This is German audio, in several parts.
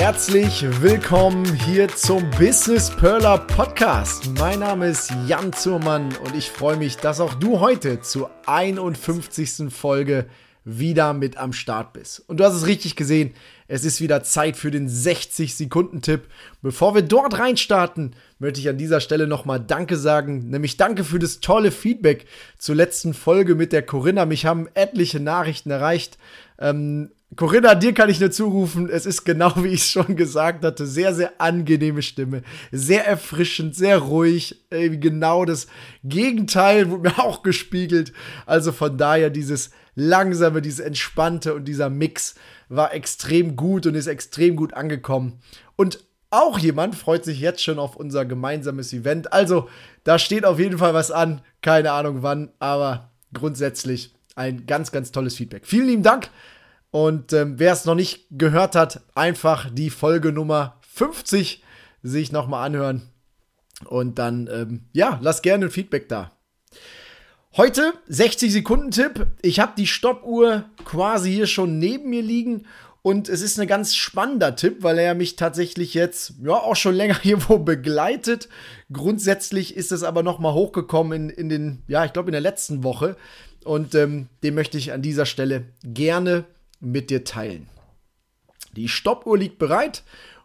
Herzlich willkommen hier zum Business Perler Podcast. Mein Name ist Jan Zurmann und ich freue mich, dass auch du heute zur 51. Folge wieder mit am Start bist. Und du hast es richtig gesehen, es ist wieder Zeit für den 60-Sekunden-Tipp. Bevor wir dort reinstarten, möchte ich an dieser Stelle nochmal Danke sagen, nämlich Danke für das tolle Feedback zur letzten Folge mit der Corinna. Mich haben etliche Nachrichten erreicht. Ähm, Corinna, dir kann ich nur zurufen, es ist genau wie ich es schon gesagt hatte, sehr, sehr angenehme Stimme, sehr erfrischend, sehr ruhig, genau das Gegenteil wurde mir auch gespiegelt. Also von daher dieses langsame, dieses entspannte und dieser Mix war extrem gut und ist extrem gut angekommen. Und auch jemand freut sich jetzt schon auf unser gemeinsames Event. Also da steht auf jeden Fall was an, keine Ahnung wann, aber grundsätzlich ein ganz, ganz tolles Feedback. Vielen lieben Dank und ähm, wer es noch nicht gehört hat, einfach die Folge Nummer 50 sich nochmal anhören. Und dann, ähm, ja, lass gerne ein Feedback da. Heute 60 Sekunden Tipp. Ich habe die Stoppuhr quasi hier schon neben mir liegen und es ist ein ganz spannender Tipp, weil er mich tatsächlich jetzt ja auch schon länger hier wo begleitet. Grundsätzlich ist es aber noch mal hochgekommen in, in den ja ich glaube in der letzten Woche und ähm, den möchte ich an dieser Stelle gerne mit dir teilen. Die Stoppuhr liegt bereit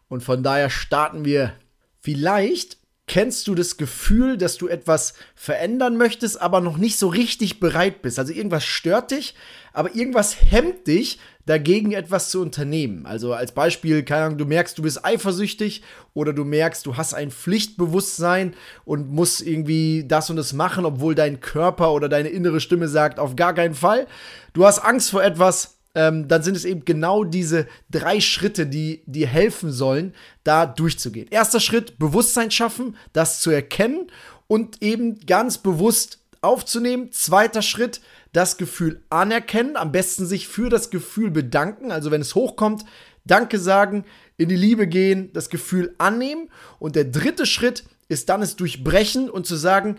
und von daher starten wir. Vielleicht kennst du das Gefühl, dass du etwas verändern möchtest, aber noch nicht so richtig bereit bist. Also irgendwas stört dich, aber irgendwas hemmt dich, dagegen etwas zu unternehmen. Also als Beispiel, keine Ahnung, du merkst, du bist eifersüchtig oder du merkst, du hast ein Pflichtbewusstsein und musst irgendwie das und das machen, obwohl dein Körper oder deine innere Stimme sagt, auf gar keinen Fall. Du hast Angst vor etwas, ähm, dann sind es eben genau diese drei Schritte, die dir helfen sollen, da durchzugehen. Erster Schritt, Bewusstsein schaffen, das zu erkennen und eben ganz bewusst aufzunehmen. Zweiter Schritt, das Gefühl anerkennen, am besten sich für das Gefühl bedanken, also wenn es hochkommt, Danke sagen, in die Liebe gehen, das Gefühl annehmen. Und der dritte Schritt ist dann es durchbrechen und zu sagen,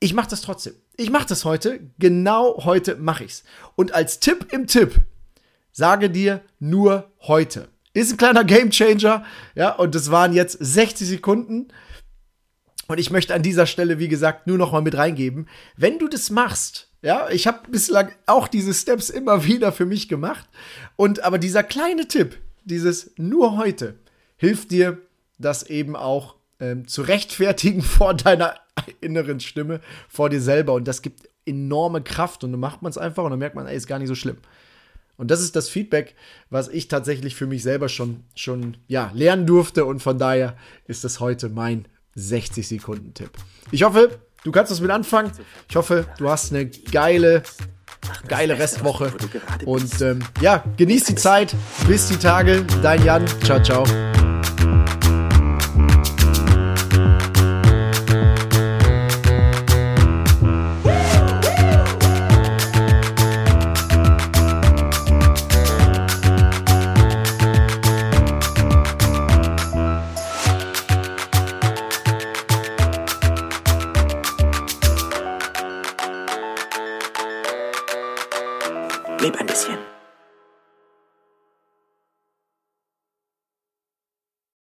ich mache das trotzdem. Ich mache das heute. Genau heute mache ich's. Und als Tipp im Tipp sage dir nur heute. Ist ein kleiner Gamechanger. Ja, und das waren jetzt 60 Sekunden. Und ich möchte an dieser Stelle, wie gesagt, nur noch mal mit reingeben. Wenn du das machst, ja, ich habe bislang auch diese Steps immer wieder für mich gemacht. Und aber dieser kleine Tipp, dieses nur heute, hilft dir, das eben auch ähm, zu rechtfertigen vor deiner inneren Stimme vor dir selber und das gibt enorme Kraft und dann macht man es einfach und dann merkt man, ey, ist gar nicht so schlimm. Und das ist das Feedback, was ich tatsächlich für mich selber schon, schon ja, lernen durfte und von daher ist das heute mein 60 Sekunden Tipp. Ich hoffe, du kannst das mit anfangen. Ich hoffe, du hast eine geile, geile Restwoche und ähm, ja, genieß die Zeit. Bis die Tage. Dein Jan. Ciao, ciao. Leb ein bisschen.